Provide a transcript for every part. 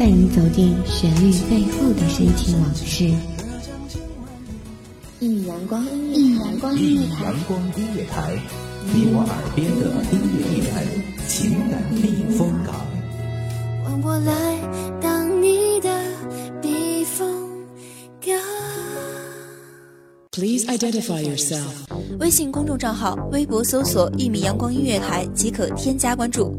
带你走进旋律背后的深情往事。一米阳光，一米阳光音乐台，阳光音乐台，你我耳边的音乐驿站，情感避风港。换我来当你的避风港。Please identify yourself。微信公众账号、微博搜索“一米阳光音乐台”即可添加关注。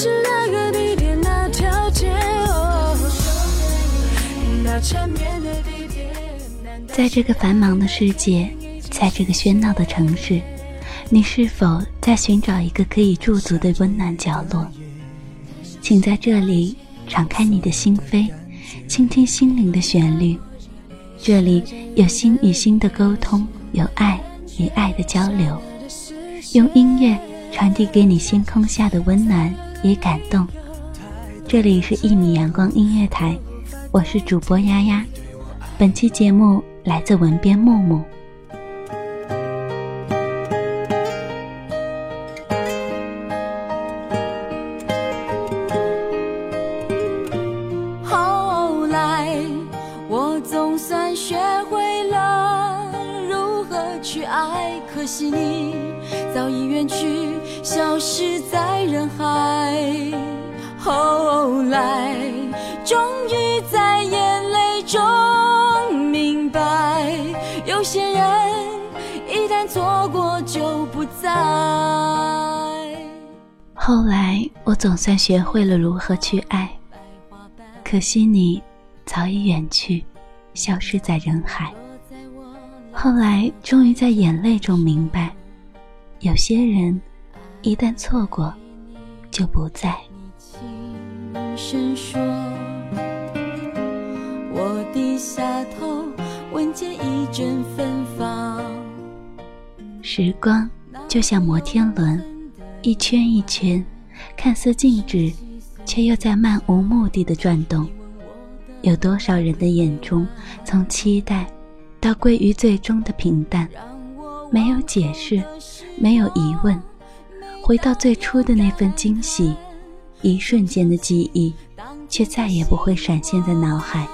是那个地点那条街，在这个繁忙的世界，在这个喧闹的城市，你是否在寻找一个可以驻足的温暖角落？请在这里敞开你的心扉，倾听心灵的旋律。这里有心与心的沟通，有爱与爱的交流。用音乐传递给你星空下的温暖也感动。这里是一米阳光音乐台，我是主播丫丫。本期节目来自文编木木。后来，我总算学会了如何去爱，可惜你早已远去，消失在人海。后来，终于在眼泪中明白，有些人一旦错过就不再。后来，我总算学会了如何去爱，可惜你早已远去，消失在人海。后来，终于在眼泪中明白，有些人一旦错过，就不再。声说，我低下头，闻见一阵芬芳。时光就像摩天轮，一圈一圈，看似静止，却又在漫无目的的转动。有多少人的眼中，从期待到归于最终的平淡，没有解释，没有疑问，回到最初的那份惊喜。一瞬间的记忆，却再也不会闪现在脑海。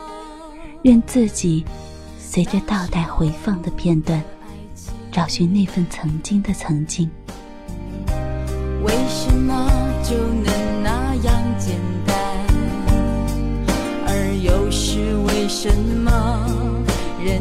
任自己随着倒带回放的片段，找寻那份曾经的曾经。为什么就能那样简单？而又是为什么人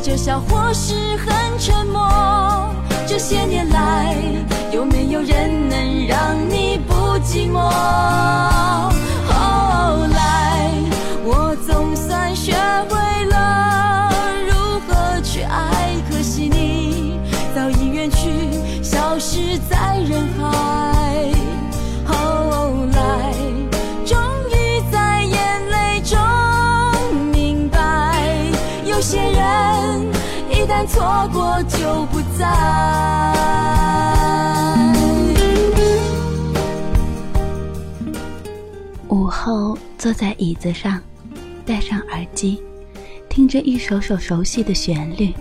着笑或是很沉默。这些年来，有没有人能让你不寂寞？后来，我总算学会了就不在。午后，坐在椅子上，戴上耳机，听着一首首熟悉的旋律，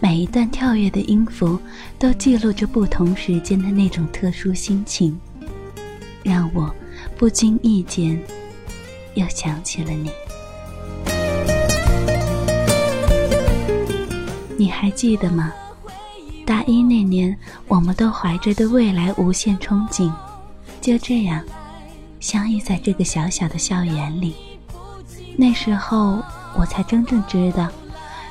每一段跳跃的音符都记录着不同时间的那种特殊心情，让我不经意间又想起了你。你还记得吗？大一那年，我们都怀着对未来无限憧憬，就这样相遇在这个小小的校园里。那时候，我才真正知道，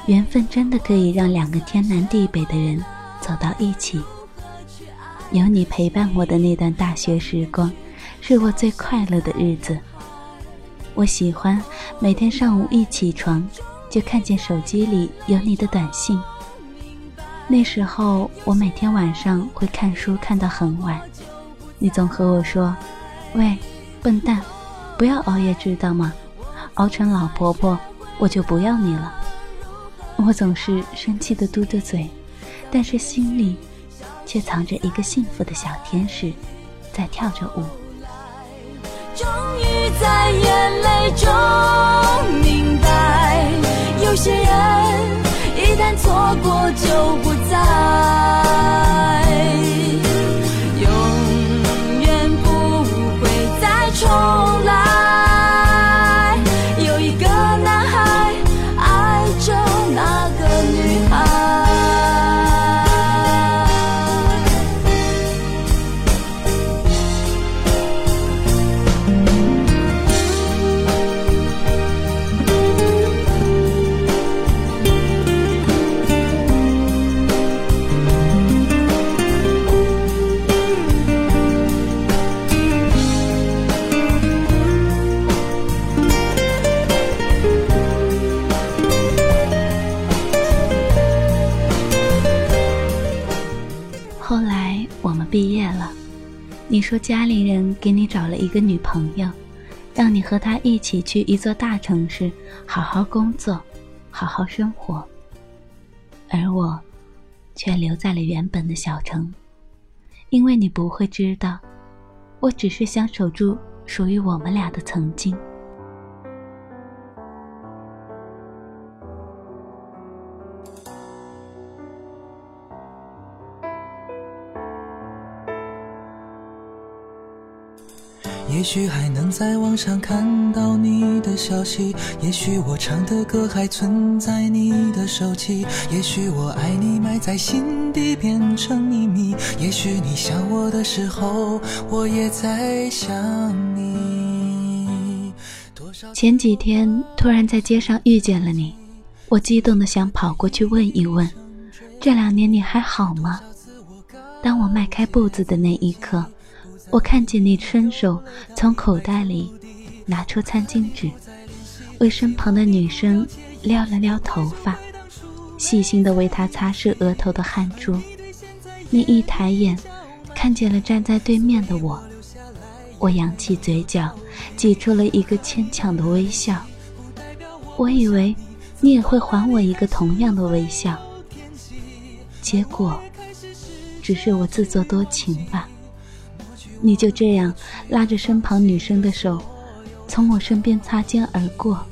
缘分真的可以让两个天南地北的人走到一起。有你陪伴我的那段大学时光，是我最快乐的日子。我喜欢每天上午一起床，就看见手机里有你的短信。那时候，我每天晚上会看书看到很晚，你总和我说：“喂，笨蛋，不要熬夜，知道吗？熬成老婆婆，我就不要你了。”我总是生气的嘟着嘴，但是心里却藏着一个幸福的小天使，在跳着舞。终于在眼泪中一旦错过，就不再。说家里人给你找了一个女朋友，让你和她一起去一座大城市，好好工作，好好生活。而我，却留在了原本的小城，因为你不会知道，我只是想守住属于我们俩的曾经。也许还能在网上看到你的消息，也许我唱的歌还存在你的手机，也许我爱你埋在心底变成秘密，也许你想我的时候，我也在想你。前几天突然在街上遇见了你，我激动的想跑过去问一问，这两年你还好吗？当我迈开步子的那一刻。我看见你伸手从口袋里拿出餐巾纸，为身旁的女生撩了撩头发，细心的为她擦拭额头的汗珠。你一抬眼，看见了站在对面的我，我扬起嘴角，挤出了一个牵强的微笑。我以为你也会还我一个同样的微笑，结果只是我自作多情吧。你就这样拉着身旁女生的手，从我身边擦肩而过，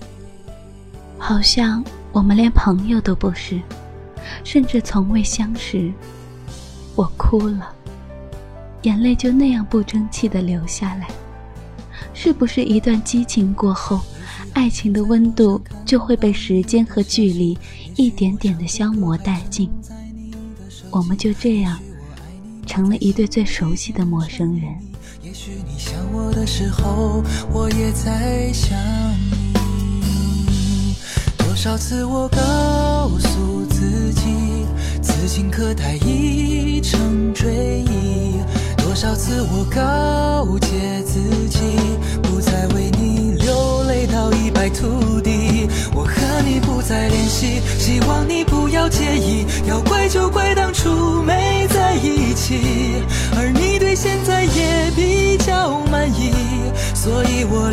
好像我们连朋友都不是，甚至从未相识。我哭了，眼泪就那样不争气的流下来。是不是一段激情过后，爱情的温度就会被时间和距离一点点的消磨殆尽？我们就这样。成了一对最熟悉的陌生人。也许你想我的时候，我也在想你。多少次我告诉自己，此情可待已成追忆。多少次我告诫自己，不再为你流泪到一败涂地。我和你不再联系，希望你不要介意。要怪就怪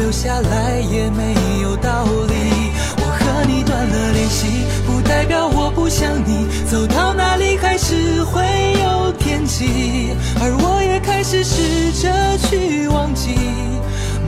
留下来也没有道理。我和你断了联系，不代表我不想你，走到哪里还是会有惦记，而我也开始试着去忘记。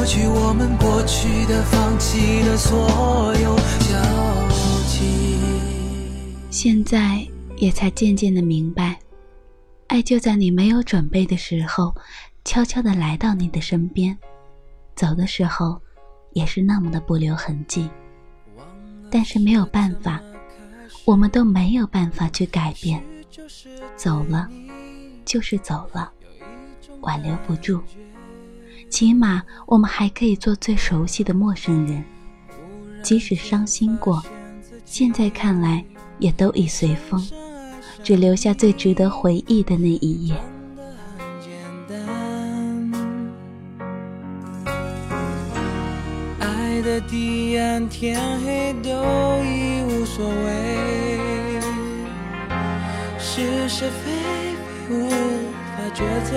抹去我们过去的、放弃的所有交集。现在也才渐渐的明白，爱就在你没有准备的时候，悄悄的来到你的身边，走的时候，也是那么的不留痕迹。但是没有办法，我们都没有办法去改变。走了，就是走了，挽留不住。起码我们还可以做最熟悉的陌生人，即使伤心过，现在看来也都已随风，只留下最值得回忆的那一页。的彼岸，天黑都已无所谓，是是非非无法抉择，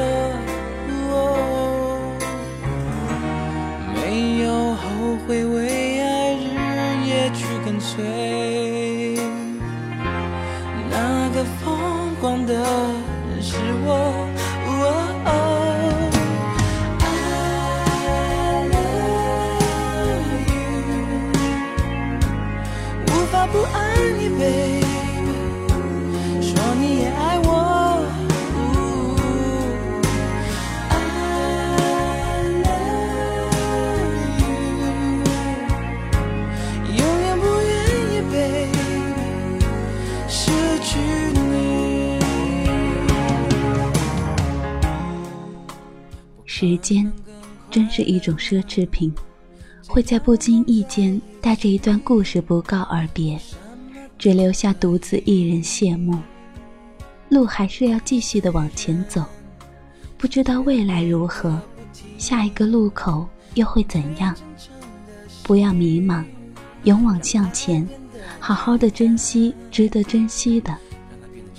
没有后悔，为爱日夜去跟随，那个疯狂的人是我。时间，真是一种奢侈品。会在不经意间带着一段故事不告而别，只留下独自一人谢幕。路还是要继续的往前走，不知道未来如何，下一个路口又会怎样？不要迷茫，勇往向前，好好的珍惜值得珍惜的，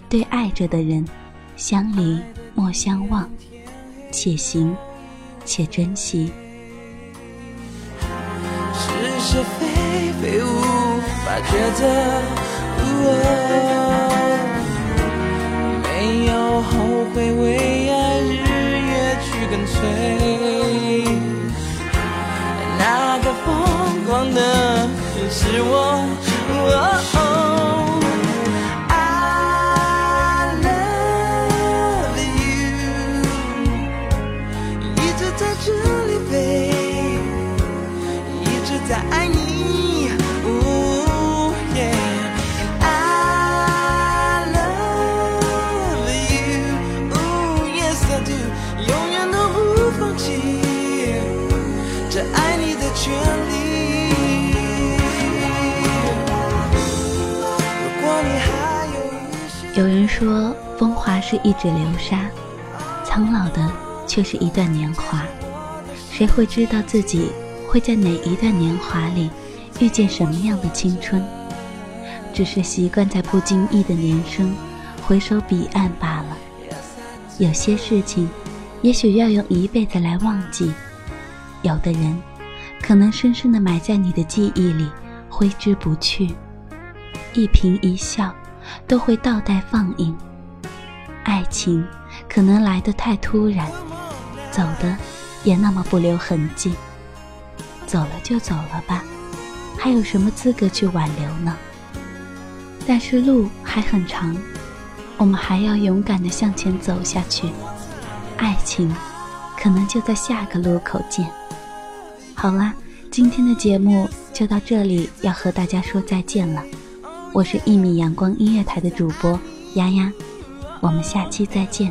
对爱着的人，相离莫相忘，且行且珍惜。是是非非无法抉择，没有后悔，为爱日夜去跟随，那个疯狂的是我。这爱你的权利有人说，风华是一指流沙，苍老的却是一段年华。谁会知道自己会在哪一段年华里遇见什么样的青春？只是习惯在不经意的年生，回首彼岸罢了。有些事情，也许要用一辈子来忘记；有的人，可能深深的埋在你的记忆里，挥之不去。一颦一笑。都会倒带放映。爱情可能来得太突然，走的也那么不留痕迹。走了就走了吧，还有什么资格去挽留呢？但是路还很长，我们还要勇敢地向前走下去。爱情可能就在下个路口见。好啦，今天的节目就到这里，要和大家说再见了。我是一米阳光音乐台的主播丫丫，我们下期再见。